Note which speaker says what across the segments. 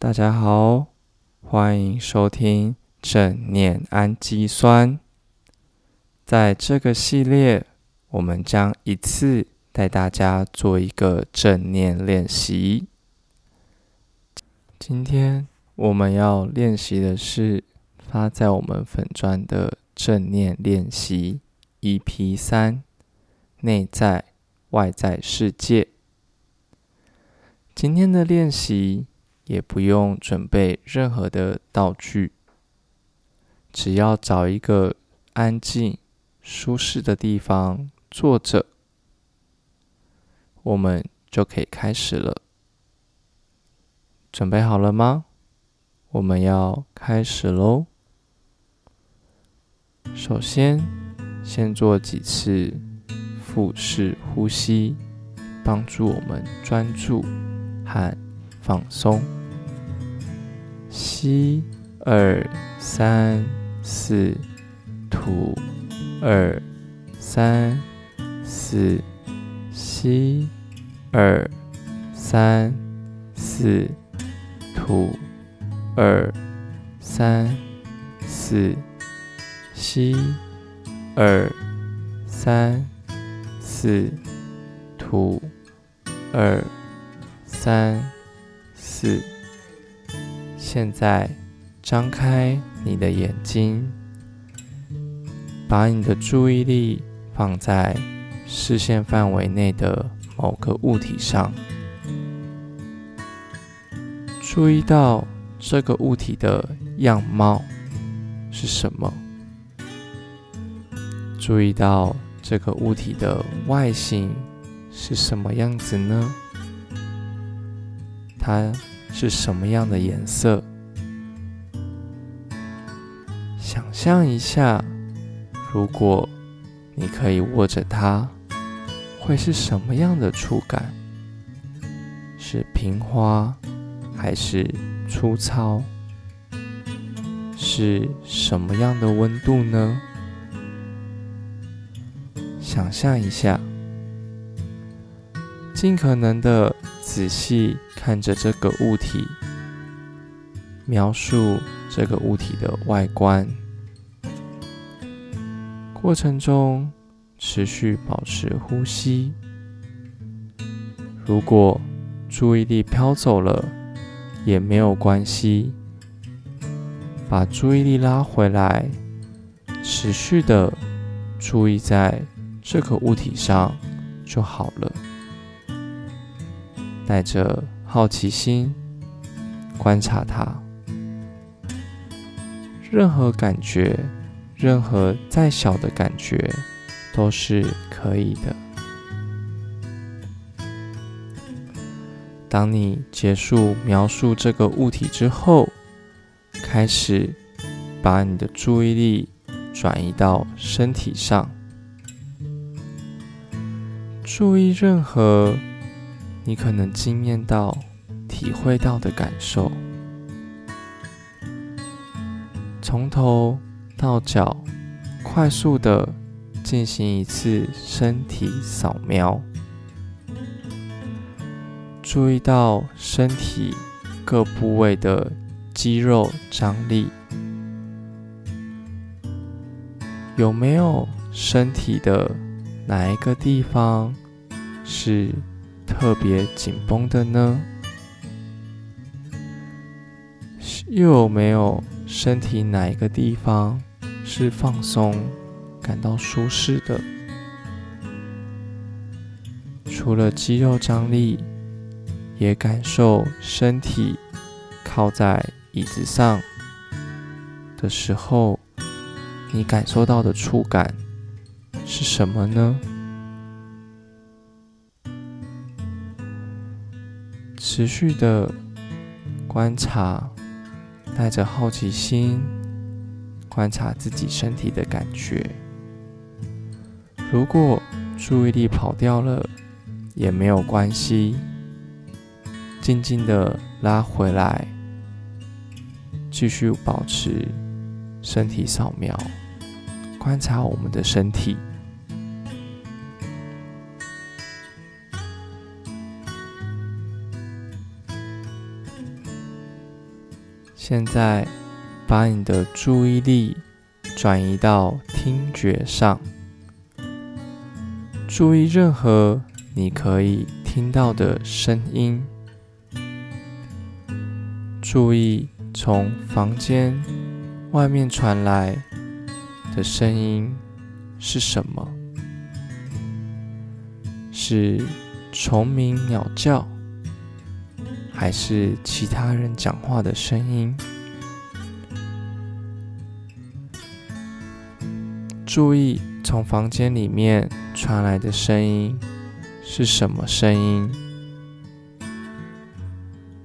Speaker 1: 大家好，欢迎收听正念氨基酸。在这个系列，我们将一次带大家做一个正念练习。今天我们要练习的是发在我们粉砖的正念练习 EP 三：内在外在世界。今天的练习也不用准备任何的道具，只要找一个安静、舒适的地方坐着，我们就可以开始了。准备好了吗？我们要开始喽。首先，先做几次腹式呼吸，帮助我们专注。和放松，吸二三四，吐二三四，吸二三四，吐二三四，吸二三四，吐二。三、四，现在张开你的眼睛，把你的注意力放在视线范围内的某个物体上，注意到这个物体的样貌是什么？注意到这个物体的外形是什么样子呢？它是什么样的颜色？想象一下，如果你可以握着它，会是什么样的触感？是平滑还是粗糙？是什么样的温度呢？想象一下，尽可能的仔细。看着这个物体，描述这个物体的外观，过程中持续保持呼吸。如果注意力飘走了，也没有关系，把注意力拉回来，持续的注意在这个物体上就好了，带着。好奇心，观察它，任何感觉，任何再小的感觉，都是可以的。当你结束描述这个物体之后，开始把你的注意力转移到身体上，注意任何。你可能经验到、体会到的感受，从头到脚快速的进行一次身体扫描，注意到身体各部位的肌肉张力，有没有身体的哪一个地方是？特别紧绷的呢？又有没有身体哪一个地方是放松、感到舒适的？除了肌肉张力，也感受身体靠在椅子上的时候，你感受到的触感是什么呢？持续的观察，带着好奇心观察自己身体的感觉。如果注意力跑掉了，也没有关系，静静的拉回来，继续保持身体扫描，观察我们的身体。现在，把你的注意力转移到听觉上，注意任何你可以听到的声音，注意从房间外面传来的声音是什么？是虫鸣鸟叫？还是其他人讲话的声音。注意从房间里面传来的声音是什么声音？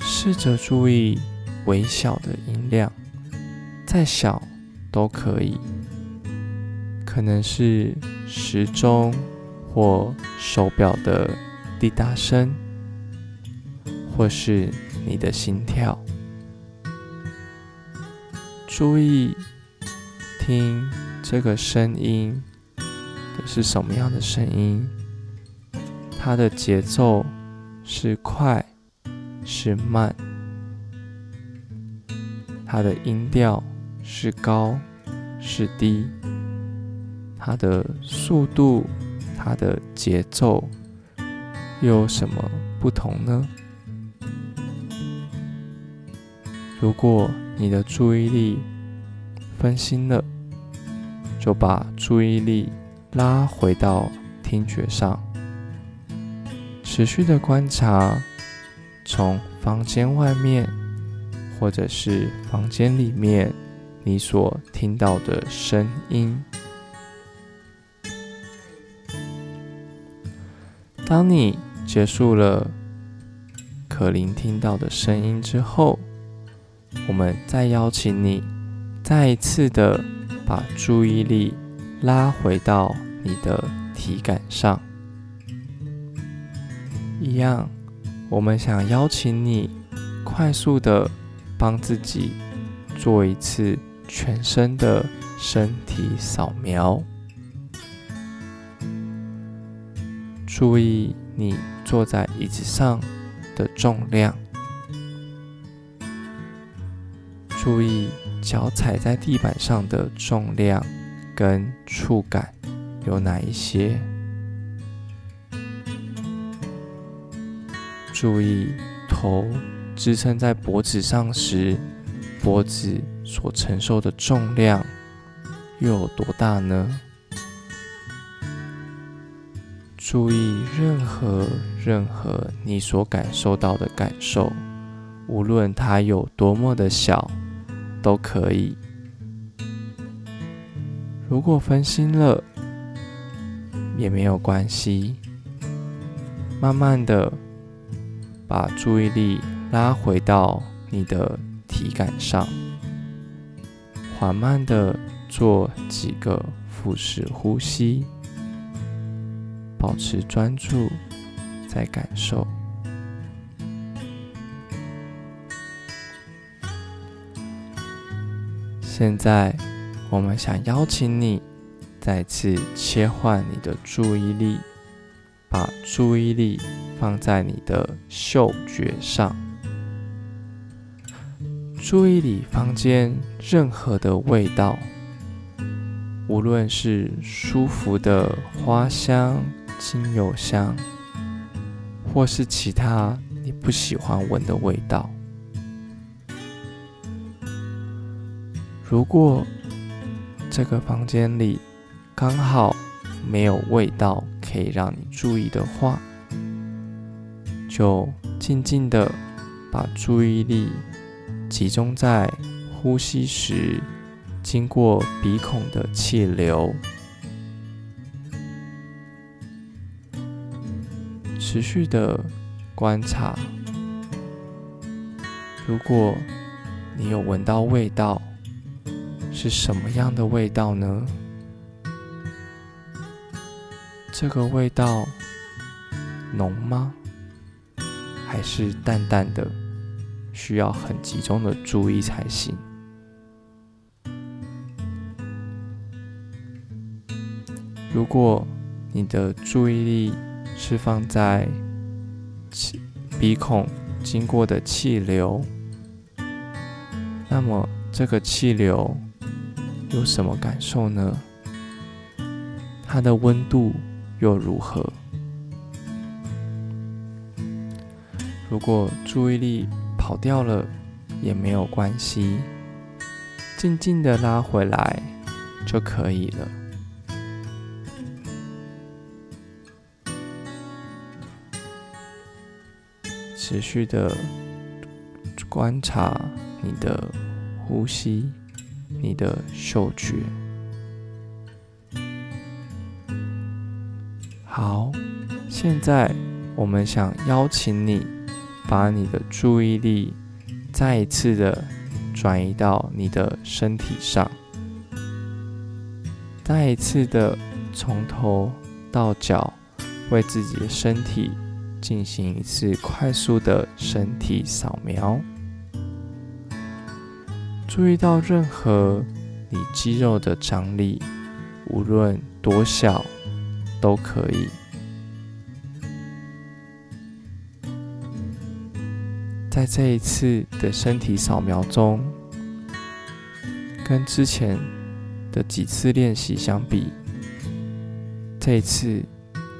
Speaker 1: 试着注意微小的音量，再小都可以，可能是时钟或手表的滴答声。或是你的心跳，注意听这个声音的是什么样的声音？它的节奏是快是慢？它的音调是高是低？它的速度、它的节奏又有什么不同呢？如果你的注意力分心了，就把注意力拉回到听觉上，持续的观察从房间外面或者是房间里面你所听到的声音。当你结束了可聆听到的声音之后，我们再邀请你，再一次的把注意力拉回到你的体感上。一样，我们想邀请你快速的帮自己做一次全身的身体扫描，注意你坐在椅子上的重量。注意脚踩在地板上的重量跟触感有哪一些？注意头支撑在脖子上时，脖子所承受的重量又有多大呢？注意任何任何你所感受到的感受，无论它有多么的小。都可以。如果分心了，也没有关系。慢慢的把注意力拉回到你的体感上，缓慢的做几个腹式呼吸，保持专注，在感受。现在，我们想邀请你再次切换你的注意力，把注意力放在你的嗅觉上，注意里房间任何的味道，无论是舒服的花香、精油香，或是其他你不喜欢闻的味道。如果这个房间里刚好没有味道可以让你注意的话，就静静的把注意力集中在呼吸时经过鼻孔的气流，持续的观察。如果你有闻到味道，是什么样的味道呢？这个味道浓吗？还是淡淡的？需要很集中的注意才行。如果你的注意力是放在气鼻孔经过的气流。那么这个气流有什么感受呢？它的温度又如何？如果注意力跑掉了也没有关系，静静的拉回来就可以了。持续的观察你的呼吸，你的嗅觉。好，现在我们想邀请你。把你的注意力再一次的转移到你的身体上，再一次的从头到脚为自己的身体进行一次快速的身体扫描，注意到任何你肌肉的张力，无论多小都可以。在这一次的身体扫描中，跟之前的几次练习相比，这一次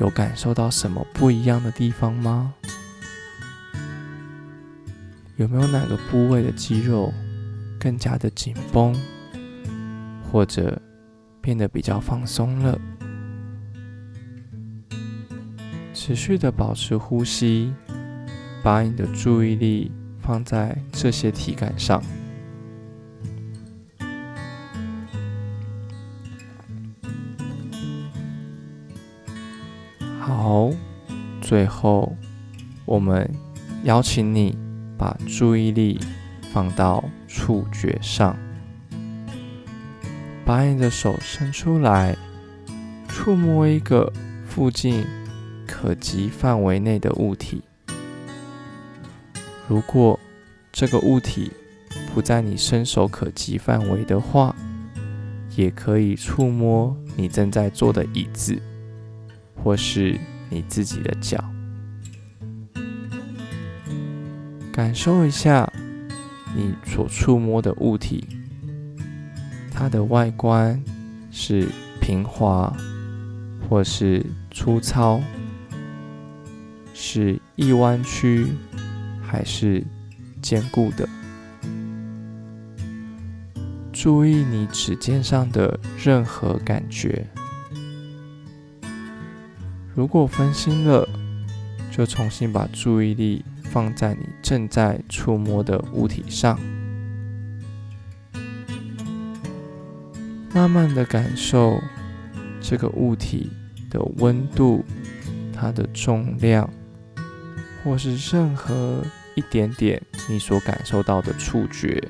Speaker 1: 有感受到什么不一样的地方吗？有没有哪个部位的肌肉更加的紧绷，或者变得比较放松了？持续的保持呼吸。把你的注意力放在这些体感上。好，最后我们邀请你把注意力放到触觉上，把你的手伸出来，触摸一个附近可及范围内的物体。如果这个物体不在你伸手可及范围的话，也可以触摸你正在坐的椅子，或是你自己的脚，感受一下你所触摸的物体，它的外观是平滑，或是粗糙，是易弯曲。还是坚固的。注意你指尖上的任何感觉。如果分心了，就重新把注意力放在你正在触摸的物体上，慢慢的感受这个物体的温度、它的重量，或是任何。一点点你所感受到的触觉，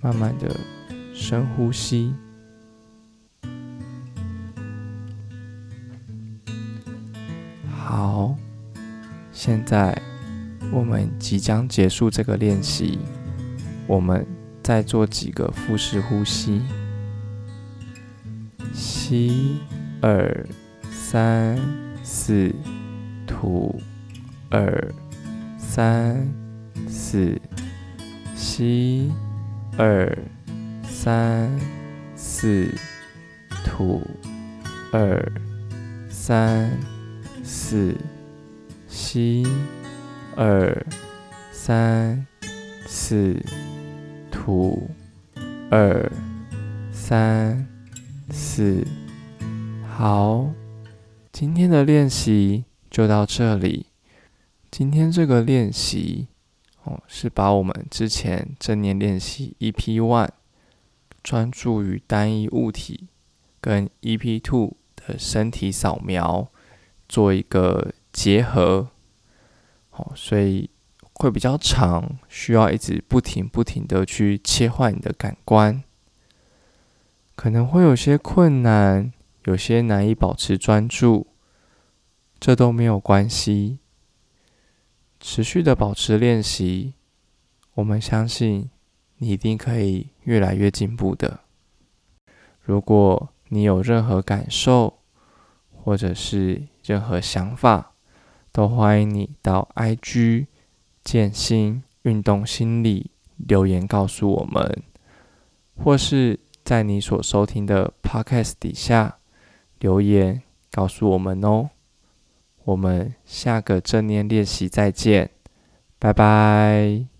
Speaker 1: 慢慢的深呼吸。好，现在我们即将结束这个练习，我们再做几个腹式呼吸，吸二三四。吐，二，三，四，吸，二，三，四，吐，二，三，四，吸，二，三，四，吐，二，三，四。好，今天的练习。就到这里。今天这个练习哦，是把我们之前正念练习 EP One 专注于单一物体跟 EP Two 的身体扫描做一个结合。哦，所以会比较长，需要一直不停不停的去切换你的感官，可能会有些困难，有些难以保持专注。这都没有关系，持续的保持练习，我们相信你一定可以越来越进步的。如果你有任何感受，或者是任何想法，都欢迎你到 IG 健心运动心理留言告诉我们，或是在你所收听的 Podcast 底下留言告诉我们哦。我们下个正念练习再见，拜拜。